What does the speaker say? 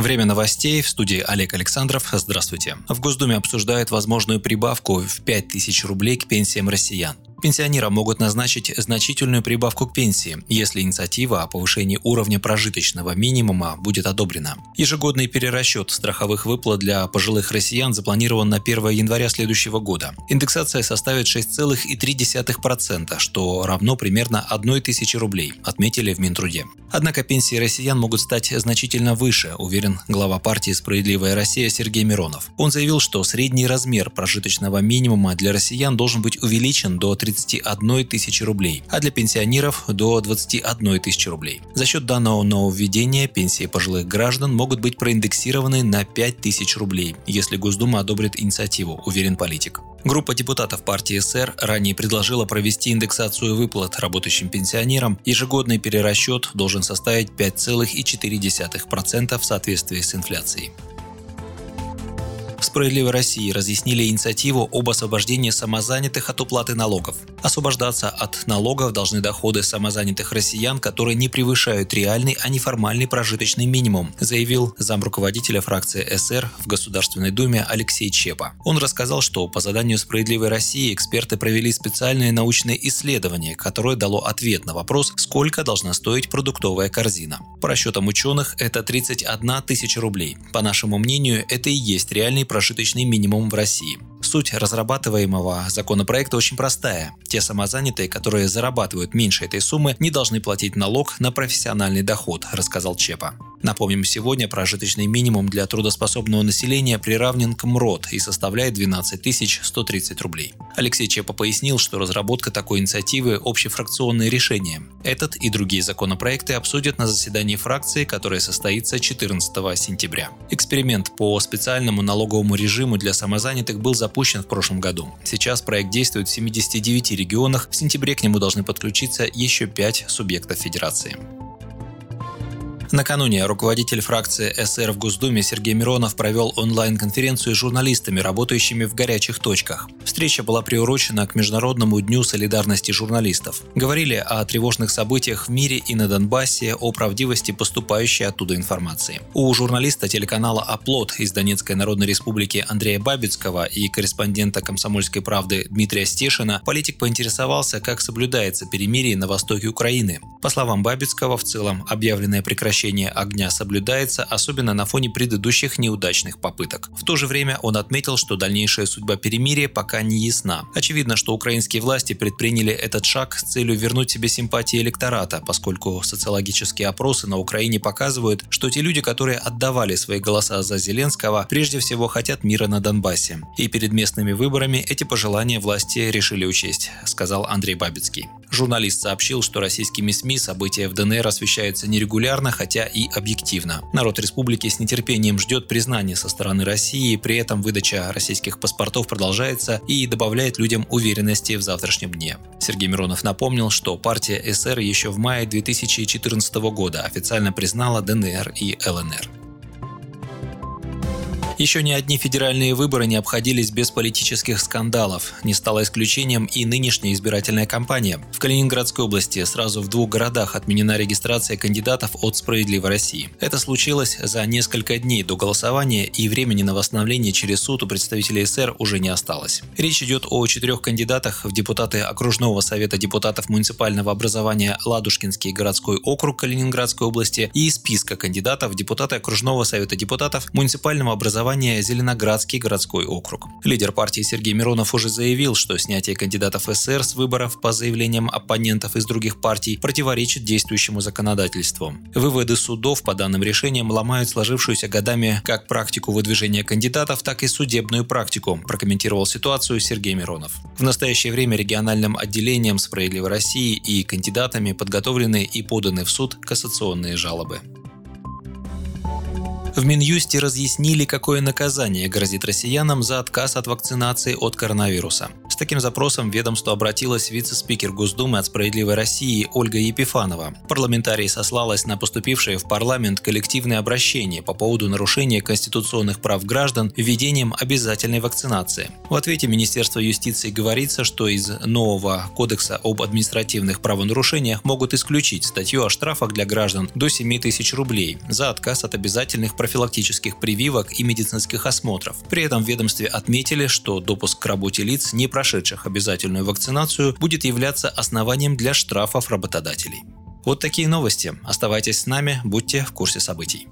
Время новостей в студии Олег Александров. Здравствуйте. В Госдуме обсуждают возможную прибавку в 5000 рублей к пенсиям россиян. Пенсионерам могут назначить значительную прибавку к пенсии, если инициатива о повышении уровня прожиточного минимума будет одобрена. Ежегодный перерасчет страховых выплат для пожилых россиян запланирован на 1 января следующего года. Индексация составит 6,3%, что равно примерно 1 тысячи рублей, отметили в Минтруде. Однако пенсии россиян могут стать значительно выше, уверен глава партии «Справедливая Россия» Сергей Миронов. Он заявил, что средний размер прожиточного минимума для россиян должен быть увеличен до 30 31 тысячи рублей, а для пенсионеров до 21 тысячи рублей. За счет данного нововведения пенсии пожилых граждан могут быть проиндексированы на 5 тысяч рублей, если Госдума одобрит инициативу, уверен политик. Группа депутатов партии СР ранее предложила провести индексацию выплат работающим пенсионерам. Ежегодный перерасчет должен составить 5,4% в соответствии с инфляцией. «Справедливой России» разъяснили инициативу об освобождении самозанятых от уплаты налогов. Освобождаться от налогов должны доходы самозанятых россиян, которые не превышают реальный, а не формальный прожиточный минимум, заявил замруководителя фракции СР в Государственной Думе Алексей Чепа. Он рассказал, что по заданию «Справедливой России» эксперты провели специальное научное исследование, которое дало ответ на вопрос, сколько должна стоить продуктовая корзина. По расчетам ученых, это 31 тысяча рублей. По нашему мнению, это и есть реальный прожиточный минимум в России. Суть разрабатываемого законопроекта очень простая. Те самозанятые, которые зарабатывают меньше этой суммы, не должны платить налог на профессиональный доход, рассказал Чепа. Напомним, сегодня прожиточный минимум для трудоспособного населения приравнен к МРОД и составляет 12 130 рублей. Алексей Чепа пояснил, что разработка такой инициативы – общефракционное решение. Этот и другие законопроекты обсудят на заседании фракции, которое состоится 14 сентября. Эксперимент по специальному налоговому режиму для самозанятых был запущен в прошлом году. Сейчас проект действует в 79 регионах, в сентябре к нему должны подключиться еще 5 субъектов федерации. Накануне руководитель фракции СР в Госдуме Сергей Миронов провел онлайн-конференцию с журналистами, работающими в горячих точках. Встреча была приурочена к Международному дню солидарности журналистов. Говорили о тревожных событиях в мире и на Донбассе, о правдивости поступающей оттуда информации. У журналиста телеканала «Оплот» из Донецкой Народной Республики Андрея Бабицкого и корреспондента «Комсомольской правды» Дмитрия Стешина политик поинтересовался, как соблюдается перемирие на востоке Украины. По словам Бабицкого, в целом объявленное прекращение прекращение огня соблюдается, особенно на фоне предыдущих неудачных попыток. В то же время он отметил, что дальнейшая судьба перемирия пока не ясна. Очевидно, что украинские власти предприняли этот шаг с целью вернуть себе симпатии электората, поскольку социологические опросы на Украине показывают, что те люди, которые отдавали свои голоса за Зеленского, прежде всего хотят мира на Донбассе. И перед местными выборами эти пожелания власти решили учесть, сказал Андрей Бабицкий. Журналист сообщил, что российскими СМИ события в ДНР освещаются нерегулярно, хотя и объективно. Народ республики с нетерпением ждет признания со стороны России, при этом выдача российских паспортов продолжается и добавляет людям уверенности в завтрашнем дне. Сергей Миронов напомнил, что партия СР еще в мае 2014 года официально признала ДНР и ЛНР. Еще ни одни федеральные выборы не обходились без политических скандалов. Не стало исключением и нынешняя избирательная кампания. В Калининградской области сразу в двух городах отменена регистрация кандидатов от «Справедливой России». Это случилось за несколько дней до голосования, и времени на восстановление через суд у представителей СР уже не осталось. Речь идет о четырех кандидатах в депутаты окружного совета депутатов муниципального образования Ладушкинский городской округ Калининградской области и списка кандидатов в депутаты окружного совета депутатов муниципального образования голосования Зеленоградский городской округ. Лидер партии Сергей Миронов уже заявил, что снятие кандидатов СР с выборов по заявлениям оппонентов из других партий противоречит действующему законодательству. Выводы судов по данным решениям ломают сложившуюся годами как практику выдвижения кандидатов, так и судебную практику, прокомментировал ситуацию Сергей Миронов. В настоящее время региональным отделением «Справедливой России» и кандидатами подготовлены и поданы в суд кассационные жалобы. В Минюсте разъяснили, какое наказание грозит россиянам за отказ от вакцинации от коронавируса. Таким запросом в ведомство обратилась вице-спикер Госдумы от «Справедливой России» Ольга Епифанова. Парламентарий сослалась на поступившее в парламент коллективное обращение по поводу нарушения конституционных прав граждан введением обязательной вакцинации. В ответе Министерства юстиции говорится, что из нового кодекса об административных правонарушениях могут исключить статью о штрафах для граждан до 7 тысяч рублей за отказ от обязательных профилактических прививок и медицинских осмотров. При этом в ведомстве отметили, что допуск к работе лиц, не прошедших обязательную вакцинацию, будет являться основанием для штрафов работодателей. Вот такие новости. Оставайтесь с нами, будьте в курсе событий.